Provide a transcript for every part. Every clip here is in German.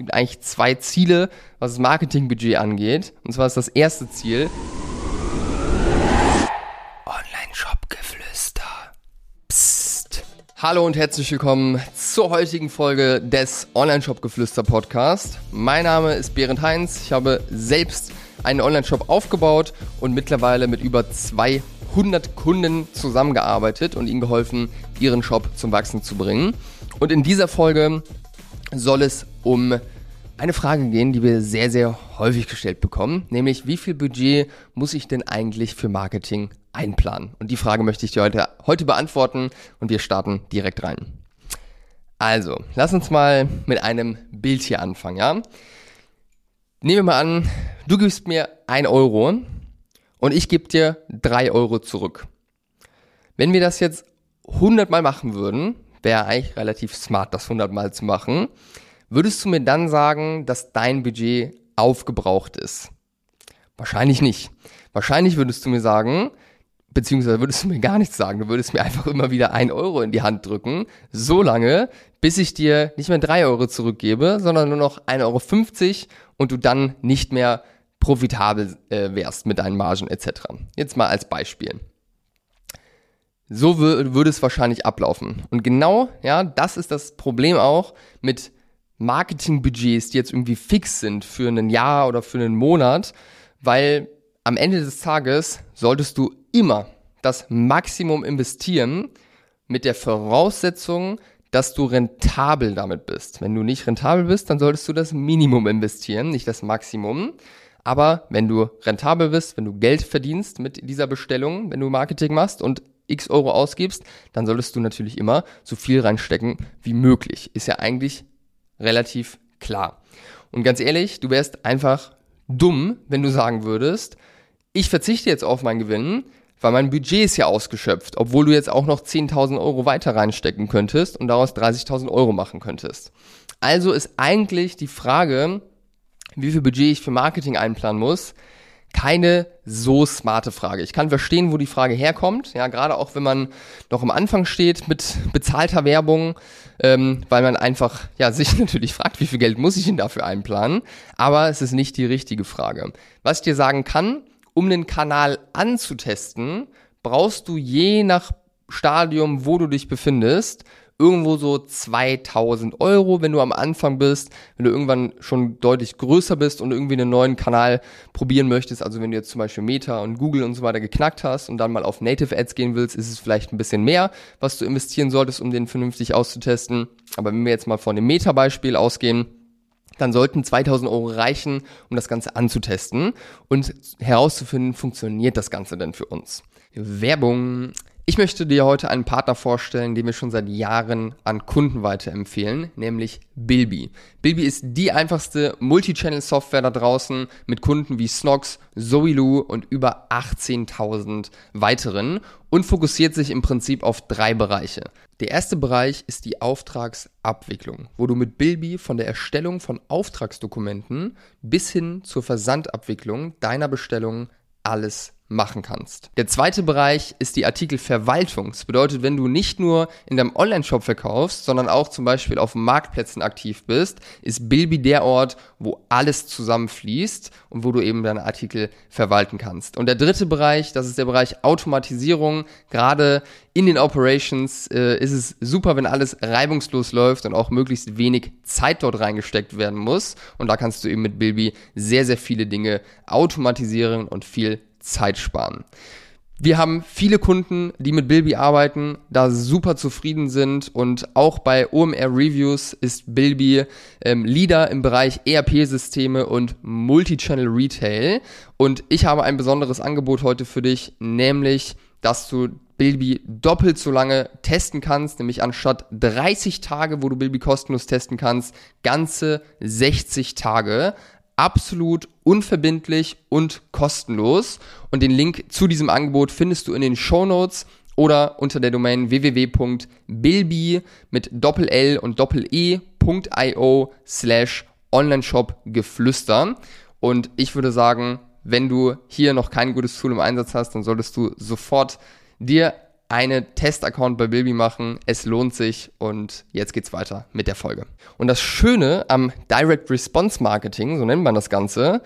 gibt eigentlich zwei Ziele, was das Marketingbudget angeht. Und zwar ist das erste Ziel Online-Shop-Geflüster. Psst. Hallo und herzlich willkommen zur heutigen Folge des Online-Shop-Geflüster Podcast. Mein Name ist Berend Heinz. Ich habe selbst einen Online-Shop aufgebaut und mittlerweile mit über 200 Kunden zusammengearbeitet und ihnen geholfen, ihren Shop zum Wachsen zu bringen. Und in dieser Folge soll es um eine Frage gehen, die wir sehr, sehr häufig gestellt bekommen, nämlich wie viel Budget muss ich denn eigentlich für Marketing einplanen? Und die Frage möchte ich dir heute, heute beantworten und wir starten direkt rein. Also, lass uns mal mit einem Bild hier anfangen, ja? Nehmen wir mal an, du gibst mir ein Euro und ich gebe dir drei Euro zurück. Wenn wir das jetzt 100 Mal machen würden, wäre eigentlich relativ smart, das 100 Mal zu machen. Würdest du mir dann sagen, dass dein Budget aufgebraucht ist? Wahrscheinlich nicht. Wahrscheinlich würdest du mir sagen, beziehungsweise würdest du mir gar nichts sagen, du würdest mir einfach immer wieder ein Euro in die Hand drücken, so lange, bis ich dir nicht mehr drei Euro zurückgebe, sondern nur noch 1,50 Euro und du dann nicht mehr profitabel äh, wärst mit deinen Margen etc. Jetzt mal als Beispiel. So würde es wahrscheinlich ablaufen. Und genau, ja, das ist das Problem auch mit Marketingbudgets, die jetzt irgendwie fix sind für ein Jahr oder für einen Monat, weil am Ende des Tages solltest du immer das Maximum investieren mit der Voraussetzung, dass du rentabel damit bist. Wenn du nicht rentabel bist, dann solltest du das Minimum investieren, nicht das Maximum. Aber wenn du rentabel bist, wenn du Geld verdienst mit dieser Bestellung, wenn du Marketing machst und x Euro ausgibst, dann solltest du natürlich immer so viel reinstecken wie möglich. Ist ja eigentlich relativ klar. Und ganz ehrlich, du wärst einfach dumm, wenn du sagen würdest, ich verzichte jetzt auf meinen Gewinn, weil mein Budget ist ja ausgeschöpft, obwohl du jetzt auch noch 10.000 Euro weiter reinstecken könntest und daraus 30.000 Euro machen könntest. Also ist eigentlich die Frage, wie viel Budget ich für Marketing einplanen muss, keine so smarte Frage. Ich kann verstehen, wo die Frage herkommt, ja, gerade auch wenn man noch am Anfang steht mit bezahlter Werbung, ähm, weil man einfach ja sich natürlich fragt, wie viel Geld muss ich denn dafür einplanen? Aber es ist nicht die richtige Frage. Was ich dir sagen kann, um den Kanal anzutesten, brauchst du je nach Stadium, wo du dich befindest, irgendwo so 2000 Euro, wenn du am Anfang bist, wenn du irgendwann schon deutlich größer bist und irgendwie einen neuen Kanal probieren möchtest, also wenn du jetzt zum Beispiel Meta und Google und so weiter geknackt hast und dann mal auf Native Ads gehen willst, ist es vielleicht ein bisschen mehr, was du investieren solltest, um den vernünftig auszutesten. Aber wenn wir jetzt mal von dem Meta-Beispiel ausgehen, dann sollten 2000 Euro reichen, um das Ganze anzutesten und herauszufinden, funktioniert das Ganze denn für uns. Werbung. Ich möchte dir heute einen Partner vorstellen, den wir schon seit Jahren an Kunden weiterempfehlen, nämlich Bilby. Bilby ist die einfachste Multi-Channel-Software da draußen mit Kunden wie Snox, Zoilu und über 18.000 weiteren und fokussiert sich im Prinzip auf drei Bereiche. Der erste Bereich ist die Auftragsabwicklung, wo du mit Bilby von der Erstellung von Auftragsdokumenten bis hin zur Versandabwicklung deiner Bestellung alles machen kannst. Der zweite Bereich ist die Artikelverwaltung. Das bedeutet, wenn du nicht nur in deinem Online-Shop verkaufst, sondern auch zum Beispiel auf Marktplätzen aktiv bist, ist Bilby der Ort, wo alles zusammenfließt und wo du eben deine Artikel verwalten kannst. Und der dritte Bereich, das ist der Bereich Automatisierung. Gerade in den Operations äh, ist es super, wenn alles reibungslos läuft und auch möglichst wenig Zeit dort reingesteckt werden muss. Und da kannst du eben mit Bilby sehr, sehr viele Dinge automatisieren und viel Zeit sparen. Wir haben viele Kunden, die mit Bilby arbeiten, da super zufrieden sind und auch bei OMR Reviews ist Bilby ähm, Leader im Bereich ERP-Systeme und Multichannel Retail. Und ich habe ein besonderes Angebot heute für dich, nämlich, dass du Bilby doppelt so lange testen kannst, nämlich anstatt 30 Tage, wo du Bilby kostenlos testen kannst, ganze 60 Tage absolut unverbindlich und kostenlos. Und den Link zu diesem Angebot findest du in den Show Notes oder unter der Domain www.bilby mit Doppel L und Doppel E.io slash Onlineshop Geflüster. Und ich würde sagen, wenn du hier noch kein gutes Tool im Einsatz hast, dann solltest du sofort dir eine Testaccount bei Bilby machen. Es lohnt sich und jetzt geht's weiter mit der Folge. Und das Schöne am Direct Response Marketing, so nennt man das Ganze,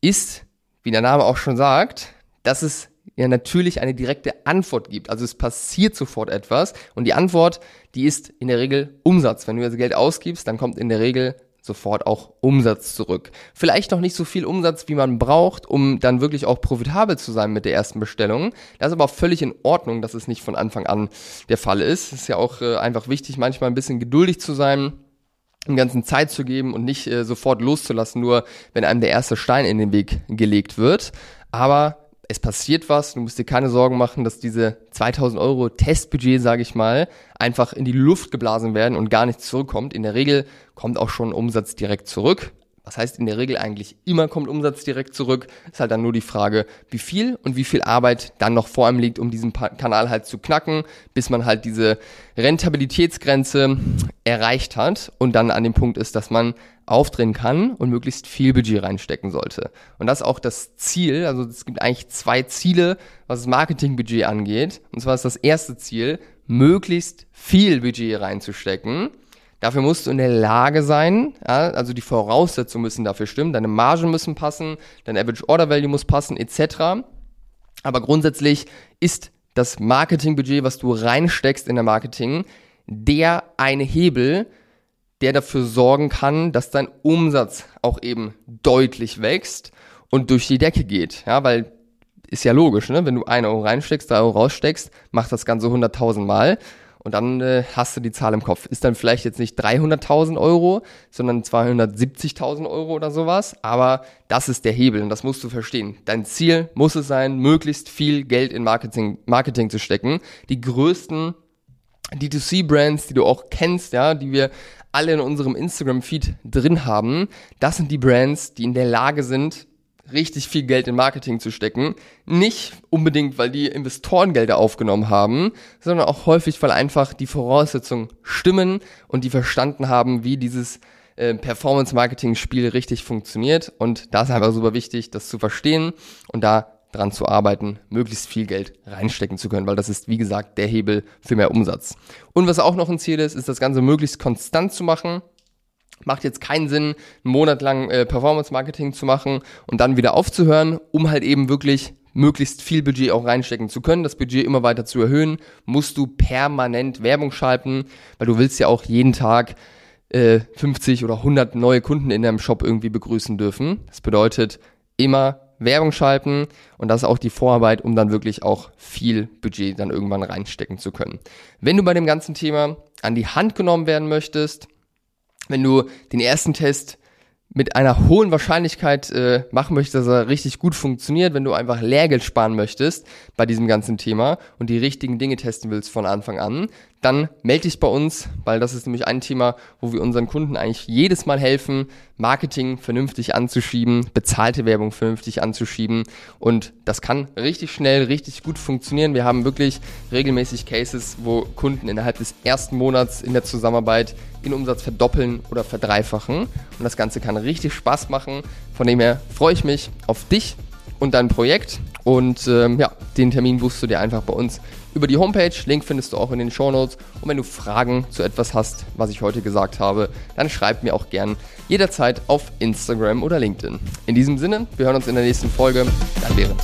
ist, wie der Name auch schon sagt, dass es ja natürlich eine direkte Antwort gibt. Also es passiert sofort etwas und die Antwort, die ist in der Regel Umsatz. Wenn du jetzt Geld ausgibst, dann kommt in der Regel sofort auch Umsatz zurück. Vielleicht noch nicht so viel Umsatz, wie man braucht, um dann wirklich auch profitabel zu sein mit der ersten Bestellung. Das ist aber völlig in Ordnung, dass es nicht von Anfang an der Fall ist. Es ist ja auch äh, einfach wichtig, manchmal ein bisschen geduldig zu sein dem ganzen Zeit zu geben und nicht äh, sofort loszulassen, nur wenn einem der erste Stein in den Weg gelegt wird. Aber es passiert was, du musst dir keine Sorgen machen, dass diese 2000 Euro Testbudget, sage ich mal, einfach in die Luft geblasen werden und gar nichts zurückkommt. In der Regel kommt auch schon Umsatz direkt zurück. Was heißt in der Regel eigentlich immer kommt Umsatz direkt zurück? Ist halt dann nur die Frage, wie viel und wie viel Arbeit dann noch vor einem liegt, um diesen Kanal halt zu knacken, bis man halt diese Rentabilitätsgrenze erreicht hat und dann an dem Punkt ist, dass man aufdrehen kann und möglichst viel Budget reinstecken sollte. Und das ist auch das Ziel. Also es gibt eigentlich zwei Ziele, was das Marketingbudget angeht. Und zwar ist das erste Ziel, möglichst viel Budget reinzustecken Dafür musst du in der Lage sein, ja, also die Voraussetzungen müssen dafür stimmen, deine Margen müssen passen, dein Average Order Value muss passen, etc. Aber grundsätzlich ist das Marketingbudget, was du reinsteckst in der Marketing, der eine Hebel, der dafür sorgen kann, dass dein Umsatz auch eben deutlich wächst und durch die Decke geht. Ja, weil ist ja logisch, ne? Wenn du 1 Euro reinsteckst, 3 Euro raussteckst, macht das Ganze 100.000 Mal. Und dann äh, hast du die Zahl im Kopf. Ist dann vielleicht jetzt nicht 300.000 Euro, sondern 270.000 Euro oder sowas. Aber das ist der Hebel und das musst du verstehen. Dein Ziel muss es sein, möglichst viel Geld in Marketing, Marketing zu stecken. Die größten D2C-Brands, die du auch kennst, ja, die wir alle in unserem Instagram-Feed drin haben, das sind die Brands, die in der Lage sind, richtig viel Geld in Marketing zu stecken. Nicht unbedingt, weil die Investorengelder aufgenommen haben, sondern auch häufig, weil einfach die Voraussetzungen stimmen und die verstanden haben, wie dieses äh, Performance-Marketing-Spiel richtig funktioniert. Und da ist einfach super wichtig, das zu verstehen und da dran zu arbeiten, möglichst viel Geld reinstecken zu können, weil das ist, wie gesagt, der Hebel für mehr Umsatz. Und was auch noch ein Ziel ist, ist das Ganze möglichst konstant zu machen. Macht jetzt keinen Sinn, einen Monat lang äh, Performance-Marketing zu machen und dann wieder aufzuhören, um halt eben wirklich möglichst viel Budget auch reinstecken zu können, das Budget immer weiter zu erhöhen, musst du permanent Werbung schalten, weil du willst ja auch jeden Tag äh, 50 oder 100 neue Kunden in deinem Shop irgendwie begrüßen dürfen. Das bedeutet immer Werbung schalten und das ist auch die Vorarbeit, um dann wirklich auch viel Budget dann irgendwann reinstecken zu können. Wenn du bei dem ganzen Thema an die Hand genommen werden möchtest, wenn du den ersten Test mit einer hohen Wahrscheinlichkeit äh, machen möchtest, dass er richtig gut funktioniert, wenn du einfach Lehrgeld sparen möchtest bei diesem ganzen Thema und die richtigen Dinge testen willst von Anfang an, dann melde dich bei uns, weil das ist nämlich ein Thema, wo wir unseren Kunden eigentlich jedes Mal helfen, Marketing vernünftig anzuschieben, bezahlte Werbung vernünftig anzuschieben und das kann richtig schnell, richtig gut funktionieren. Wir haben wirklich regelmäßig Cases, wo Kunden innerhalb des ersten Monats in der Zusammenarbeit den Umsatz verdoppeln oder verdreifachen und das Ganze kann richtig Spaß machen. Von dem her freue ich mich auf dich und dein Projekt und ähm, ja, den Termin buchst du dir einfach bei uns über die Homepage. Link findest du auch in den Show Notes. Und wenn du Fragen zu etwas hast, was ich heute gesagt habe, dann schreib mir auch gern jederzeit auf Instagram oder LinkedIn. In diesem Sinne, wir hören uns in der nächsten Folge. Dann während.